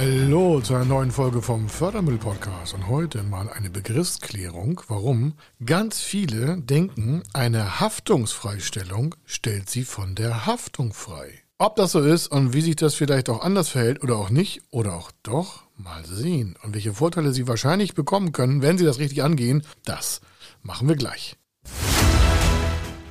Hallo zu einer neuen Folge vom Fördermittel-Podcast und heute mal eine Begriffsklärung, warum ganz viele denken, eine Haftungsfreistellung stellt sie von der Haftung frei. Ob das so ist und wie sich das vielleicht auch anders verhält oder auch nicht oder auch doch, mal sehen. Und welche Vorteile Sie wahrscheinlich bekommen können, wenn Sie das richtig angehen, das machen wir gleich.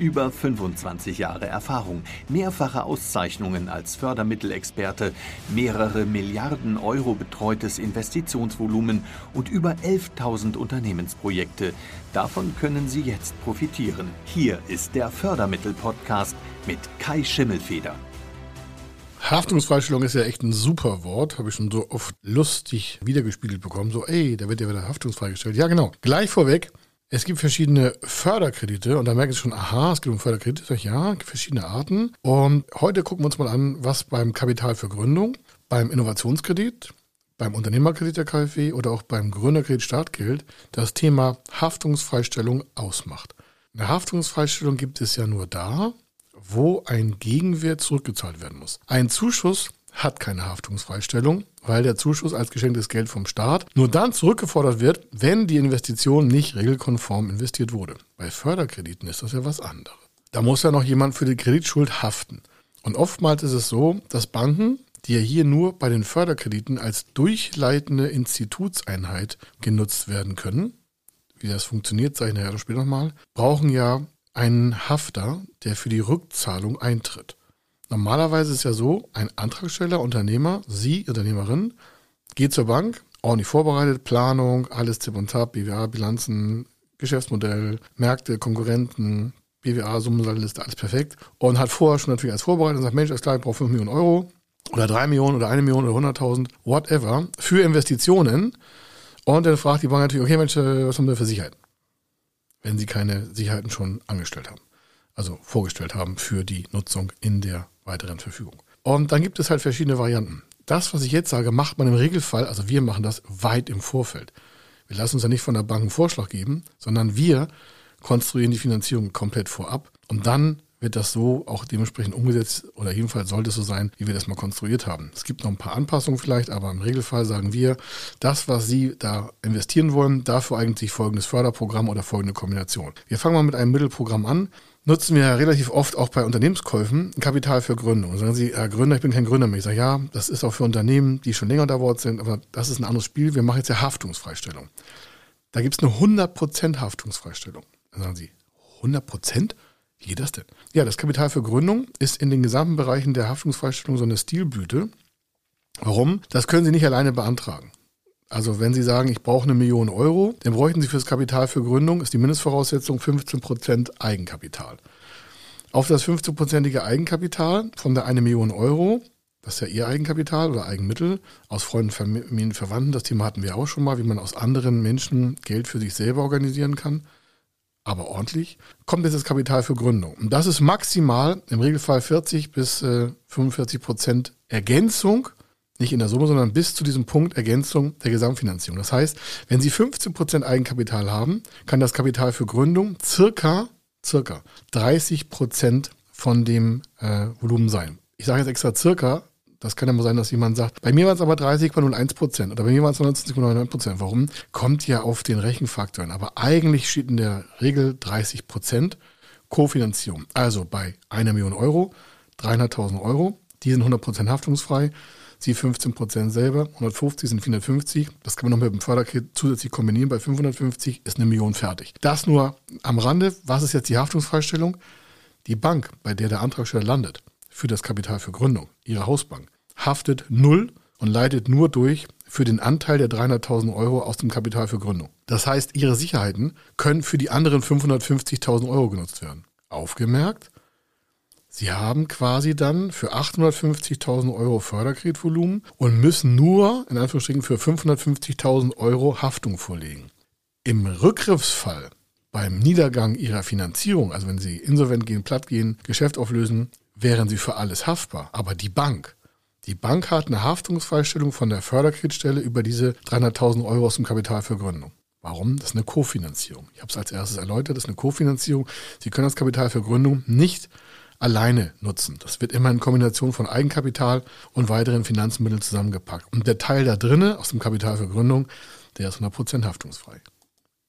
Über 25 Jahre Erfahrung, mehrfache Auszeichnungen als Fördermittelexperte, mehrere Milliarden Euro betreutes Investitionsvolumen und über 11.000 Unternehmensprojekte. Davon können Sie jetzt profitieren. Hier ist der Fördermittel-Podcast mit Kai Schimmelfeder. Haftungsfreistellung ist ja echt ein super Wort, habe ich schon so oft lustig wiedergespiegelt bekommen. So, ey, da wird ja wieder haftungsfreigestellt. Ja, genau. Gleich vorweg, es gibt verschiedene Förderkredite und da merken Sie schon, aha, es geht um Förderkredite. Sag ich, ja, verschiedene Arten. Und heute gucken wir uns mal an, was beim Kapital für Gründung, beim Innovationskredit, beim Unternehmerkredit der KfW oder auch beim Gründerkredit Startgeld das Thema Haftungsfreistellung ausmacht. Eine Haftungsfreistellung gibt es ja nur da, wo ein Gegenwert zurückgezahlt werden muss. Ein Zuschuss hat keine Haftungsfreistellung, weil der Zuschuss als geschenktes Geld vom Staat nur dann zurückgefordert wird, wenn die Investition nicht regelkonform investiert wurde. Bei Förderkrediten ist das ja was anderes. Da muss ja noch jemand für die Kreditschuld haften. Und oftmals ist es so, dass Banken, die ja hier nur bei den Förderkrediten als durchleitende Institutseinheit genutzt werden können, wie das funktioniert, sage ich nachher später nochmal, brauchen ja einen Hafter, der für die Rückzahlung eintritt. Normalerweise ist ja so, ein Antragsteller, Unternehmer, Sie, Unternehmerin, geht zur Bank, ordentlich vorbereitet, Planung, alles Zip und Tab, BWA, Bilanzen, Geschäftsmodell, Märkte, Konkurrenten, BWA, Summenliste, alles perfekt. Und hat vorher schon natürlich als vorbereitet und sagt, Mensch, alles klar, ich brauche 5 Millionen Euro oder 3 Millionen oder 1 Million oder 100.000, whatever, für Investitionen. Und dann fragt die Bank natürlich, okay, Mensch, äh, was haben wir für Sicherheiten? Wenn sie keine Sicherheiten schon angestellt haben. Also vorgestellt haben für die Nutzung in der weiteren Verfügung. Und dann gibt es halt verschiedene Varianten. Das, was ich jetzt sage, macht man im Regelfall, also wir machen das weit im Vorfeld. Wir lassen uns ja nicht von der Bank einen Vorschlag geben, sondern wir konstruieren die Finanzierung komplett vorab und dann wird das so auch dementsprechend umgesetzt oder jedenfalls sollte es so sein, wie wir das mal konstruiert haben. Es gibt noch ein paar Anpassungen vielleicht, aber im Regelfall sagen wir, das, was Sie da investieren wollen, dafür eignet sich folgendes Förderprogramm oder folgende Kombination. Wir fangen mal mit einem Mittelprogramm an nutzen wir relativ oft auch bei Unternehmenskäufen Kapital für Gründung. Sagen Sie, Herr Gründer, ich bin kein Gründer mehr. Ich sage, ja, das ist auch für Unternehmen, die schon länger unter Wort sind, aber das ist ein anderes Spiel. Wir machen jetzt ja Haftungsfreistellung. Da gibt es eine 100% Haftungsfreistellung. Dann sagen Sie, 100%? Wie geht das denn? Ja, das Kapital für Gründung ist in den gesamten Bereichen der Haftungsfreistellung so eine Stilblüte. Warum? Das können Sie nicht alleine beantragen. Also wenn Sie sagen, ich brauche eine Million Euro, dann bräuchten Sie fürs Kapital für Gründung, ist die Mindestvoraussetzung 15% Eigenkapital. Auf das 15-prozentige Eigenkapital von der eine Million Euro, das ist ja Ihr Eigenkapital oder Eigenmittel, aus Freunden, Familien, Verwandten, das Thema hatten wir auch schon mal, wie man aus anderen Menschen Geld für sich selber organisieren kann, aber ordentlich, kommt jetzt das Kapital für Gründung. Und das ist maximal im Regelfall 40 bis äh, 45 Prozent Ergänzung nicht in der Summe, sondern bis zu diesem Punkt Ergänzung der Gesamtfinanzierung. Das heißt, wenn Sie 15% Eigenkapital haben, kann das Kapital für Gründung circa, circa 30% von dem äh, Volumen sein. Ich sage jetzt extra circa, das kann ja mal sein, dass jemand sagt, bei mir waren es aber 30,01 Prozent oder bei mir waren es 29,99 Prozent. Warum? Kommt ja auf den Rechenfaktor Aber eigentlich steht in der Regel 30 Prozent Kofinanzierung. Also bei einer Million Euro, 300.000 Euro, die sind 100 Prozent haftungsfrei sie 15 Prozent selber, 150 sind 450. Das kann man noch mit dem Förderkredit zusätzlich kombinieren. Bei 550 ist eine Million fertig. Das nur am Rande. Was ist jetzt die Haftungsfreistellung? Die Bank, bei der der Antragsteller landet, für das Kapital für Gründung, ihre Hausbank, haftet null und leitet nur durch für den Anteil der 300.000 Euro aus dem Kapital für Gründung. Das heißt, ihre Sicherheiten können für die anderen 550.000 Euro genutzt werden. Aufgemerkt, Sie haben quasi dann für 850.000 Euro Förderkreditvolumen und müssen nur, in Anführungsstrichen, für 550.000 Euro Haftung vorlegen. Im Rückgriffsfall, beim Niedergang Ihrer Finanzierung, also wenn Sie insolvent gehen, platt gehen, Geschäft auflösen, wären Sie für alles haftbar. Aber die Bank, die Bank hat eine Haftungsfreistellung von der Förderkreditstelle über diese 300.000 Euro aus dem Kapital für Gründung. Warum? Das ist eine Kofinanzierung. Ich habe es als erstes erläutert, das ist eine Kofinanzierung. Sie können das Kapital für Gründung nicht alleine nutzen. Das wird immer in Kombination von Eigenkapital und weiteren Finanzmitteln zusammengepackt. Und der Teil da drinnen aus dem Kapital für Gründung, der ist 100% haftungsfrei.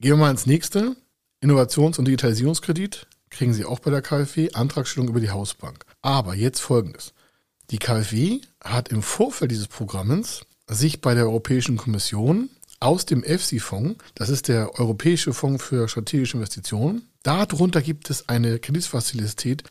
Gehen wir mal ins nächste. Innovations- und Digitalisierungskredit kriegen Sie auch bei der KfW, Antragstellung über die Hausbank. Aber jetzt folgendes. Die KfW hat im Vorfeld dieses Programms sich bei der Europäischen Kommission aus dem EFSI-Fonds, das ist der Europäische Fonds für strategische Investitionen, darunter gibt es eine Kreditfazilität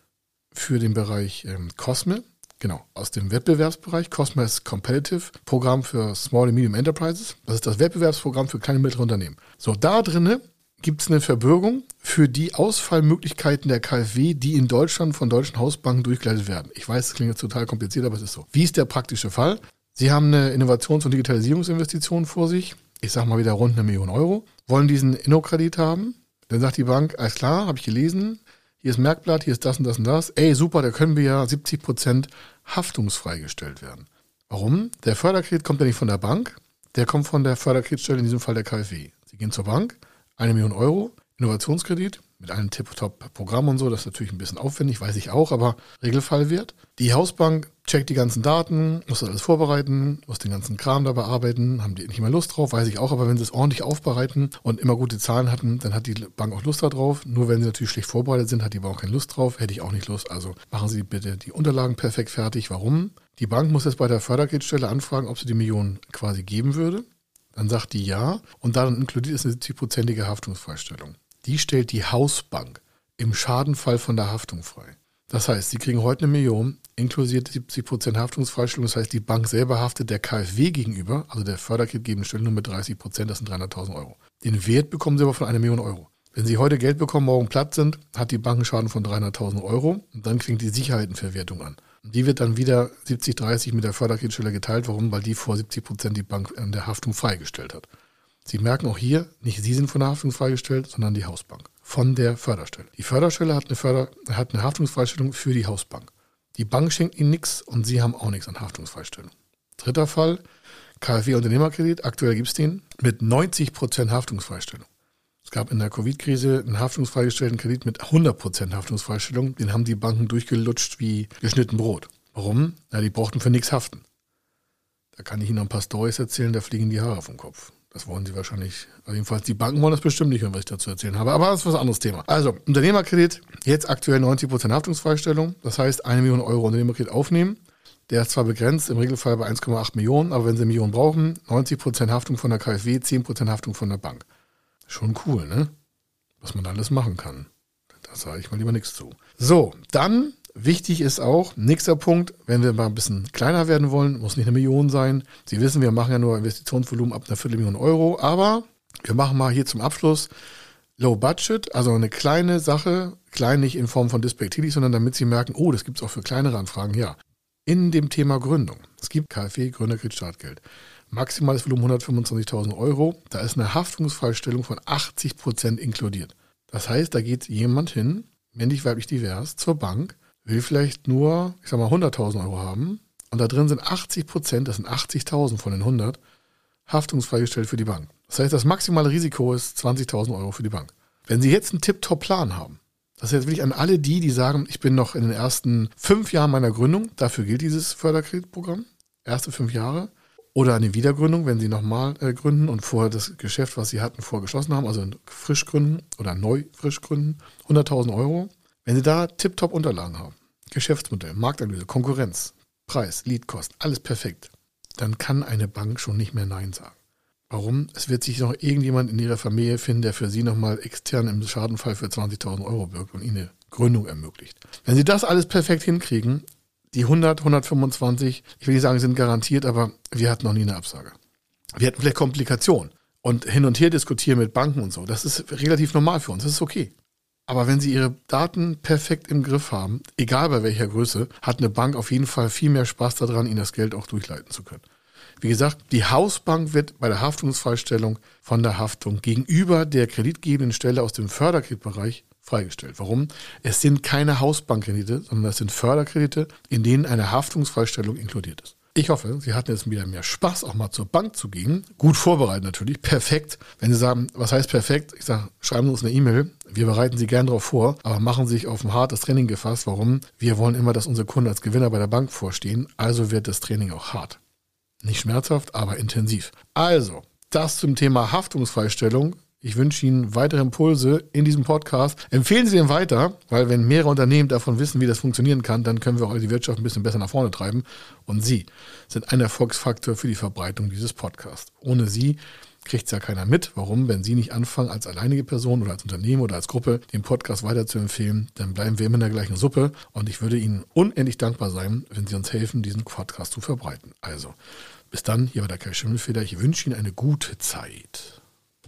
für den Bereich ähm, COSME, genau, aus dem Wettbewerbsbereich. COSME ist Competitive Programm für Small and Medium Enterprises. Das ist das Wettbewerbsprogramm für kleine und mittlere Unternehmen. So, da drinnen gibt es eine Verbürgung für die Ausfallmöglichkeiten der KfW, die in Deutschland von deutschen Hausbanken durchgeleitet werden. Ich weiß, es klingt jetzt total kompliziert, aber es ist so. Wie ist der praktische Fall? Sie haben eine Innovations- und Digitalisierungsinvestition vor sich. Ich sage mal wieder rund eine Million Euro. Wollen diesen Innokredit haben. Dann sagt die Bank, alles klar, habe ich gelesen. Hier ist Merkblatt, hier ist das und das und das. Ey, super, da können wir ja 70 Prozent haftungsfreigestellt werden. Warum? Der Förderkredit kommt ja nicht von der Bank, der kommt von der Förderkreditstelle, in diesem Fall der KfW. Sie gehen zur Bank, eine Million Euro, Innovationskredit mit einem Tip-Top-Programm und so. Das ist natürlich ein bisschen aufwendig, weiß ich auch, aber Regelfallwert. Die Hausbank checkt die ganzen Daten, muss das alles vorbereiten, muss den ganzen Kram da bearbeiten, haben die nicht mehr Lust drauf, weiß ich auch, aber wenn sie es ordentlich aufbereiten und immer gute Zahlen hatten, dann hat die Bank auch Lust darauf. Nur wenn sie natürlich schlecht vorbereitet sind, hat die Bank auch keine Lust drauf, hätte ich auch nicht Lust. Also machen Sie bitte die Unterlagen perfekt fertig. Warum? Die Bank muss jetzt bei der Fördergeldstelle anfragen, ob sie die Millionen quasi geben würde. Dann sagt die ja und dann inkludiert es eine 70-prozentige Haftungsfreistellung. Die stellt die Hausbank im Schadenfall von der Haftung frei. Das heißt, Sie kriegen heute eine Million, inklusive 70% Haftungsfreistellung. Das heißt, die Bank selber haftet der KfW gegenüber, also der Förderkreditgebende Stelle, nur mit 30%, das sind 300.000 Euro. Den Wert bekommen Sie aber von einer Million Euro. Wenn Sie heute Geld bekommen, morgen platt sind, hat die Bank einen Schaden von 300.000 Euro und dann klingt die Sicherheitenverwertung an. Die wird dann wieder 70-30 mit der Förderkreditstelle geteilt. Warum? Weil die vor 70% die Bank in der Haftung freigestellt hat. Sie merken auch hier, nicht Sie sind von der Haftung freigestellt, sondern die Hausbank von der Förderstelle. Die Förderstelle hat eine, Förder, hat eine Haftungsfreistellung für die Hausbank. Die Bank schenkt Ihnen nichts und Sie haben auch nichts an Haftungsfreistellung. Dritter Fall, KfW Unternehmerkredit, aktuell gibt es den mit 90% Haftungsfreistellung. Es gab in der Covid-Krise einen haftungsfreigestellten Kredit mit 100% Haftungsfreistellung. Den haben die Banken durchgelutscht wie geschnitten Brot. Warum? Ja, die brauchten für nichts haften. Da kann ich Ihnen noch ein paar Storys erzählen, da fliegen die Haare vom Kopf. Das wollen sie wahrscheinlich, jedenfalls die Banken wollen das bestimmt nicht hören, was ich dazu erzählen habe. Aber das ist was anderes Thema. Also, Unternehmerkredit, jetzt aktuell 90% Haftungsfreistellung. Das heißt, eine Million Euro Unternehmerkredit aufnehmen. Der ist zwar begrenzt, im Regelfall bei 1,8 Millionen, aber wenn Sie eine Million brauchen, 90% Haftung von der KfW, 10% Haftung von der Bank. Schon cool, ne? Was man alles machen kann. Da sage ich mal lieber nichts zu. So, dann Wichtig ist auch, nächster Punkt, wenn wir mal ein bisschen kleiner werden wollen, muss nicht eine Million sein. Sie wissen, wir machen ja nur Investitionsvolumen ab einer Viertelmillion Euro, aber wir machen mal hier zum Abschluss Low Budget, also eine kleine Sache, klein nicht in Form von despektierlich, sondern damit Sie merken, oh, das gibt es auch für kleinere Anfragen, ja. In dem Thema Gründung. Es gibt KfW, Gründerkredit, Startgeld. Maximales Volumen 125.000 Euro. Da ist eine Haftungsfreistellung von 80 Prozent inkludiert. Das heißt, da geht jemand hin, männlich, weiblich, divers, zur Bank, will vielleicht nur, ich sag mal, 100.000 Euro haben und da drin sind 80 Prozent, das sind 80.000 von den 100, haftungsfrei gestellt für die Bank. Das heißt, das maximale Risiko ist 20.000 Euro für die Bank. Wenn Sie jetzt einen Tip-Top-Plan haben, das ist jetzt wirklich an alle die, die sagen, ich bin noch in den ersten fünf Jahren meiner Gründung, dafür gilt dieses Förderkreditprogramm, erste fünf Jahre, oder eine Wiedergründung, wenn Sie nochmal äh, gründen und vorher das Geschäft, was Sie hatten, vorgeschlossen haben, also frisch gründen oder neu frisch gründen, 100.000 Euro. Wenn Sie da tiptop Unterlagen haben, Geschäftsmodell, Marktanalyse, Konkurrenz, Preis, Leadkost, alles perfekt, dann kann eine Bank schon nicht mehr Nein sagen. Warum? Es wird sich noch irgendjemand in Ihrer Familie finden, der für Sie nochmal extern im Schadenfall für 20.000 Euro wirkt und Ihnen eine Gründung ermöglicht. Wenn Sie das alles perfekt hinkriegen, die 100, 125, ich will nicht sagen, sind garantiert, aber wir hatten noch nie eine Absage. Wir hatten vielleicht Komplikationen und hin und her diskutieren mit Banken und so. Das ist relativ normal für uns. Das ist okay. Aber wenn Sie Ihre Daten perfekt im Griff haben, egal bei welcher Größe, hat eine Bank auf jeden Fall viel mehr Spaß daran, Ihnen das Geld auch durchleiten zu können. Wie gesagt, die Hausbank wird bei der Haftungsfreistellung von der Haftung gegenüber der kreditgebenden Stelle aus dem Förderkreditbereich freigestellt. Warum? Es sind keine Hausbankkredite, sondern es sind Förderkredite, in denen eine Haftungsfreistellung inkludiert ist. Ich hoffe, Sie hatten jetzt wieder mehr Spaß, auch mal zur Bank zu gehen. Gut vorbereitet natürlich, perfekt. Wenn Sie sagen, was heißt perfekt? Ich sage, schreiben Sie uns eine E-Mail. Wir bereiten Sie gern darauf vor, aber machen Sie sich auf ein hartes Training gefasst. Warum? Wir wollen immer, dass unsere Kunden als Gewinner bei der Bank vorstehen. Also wird das Training auch hart. Nicht schmerzhaft, aber intensiv. Also, das zum Thema Haftungsfreistellung. Ich wünsche Ihnen weitere Impulse in diesem Podcast. Empfehlen Sie den weiter, weil wenn mehrere Unternehmen davon wissen, wie das funktionieren kann, dann können wir auch die Wirtschaft ein bisschen besser nach vorne treiben. Und Sie sind ein Erfolgsfaktor für die Verbreitung dieses Podcasts. Ohne Sie kriegt es ja keiner mit. Warum? Wenn Sie nicht anfangen, als alleinige Person oder als Unternehmen oder als Gruppe den Podcast weiterzuempfehlen, dann bleiben wir immer in der gleichen Suppe. Und ich würde Ihnen unendlich dankbar sein, wenn Sie uns helfen, diesen Podcast zu verbreiten. Also, bis dann, hier war der Kai Schimmelfeder. Ich wünsche Ihnen eine gute Zeit.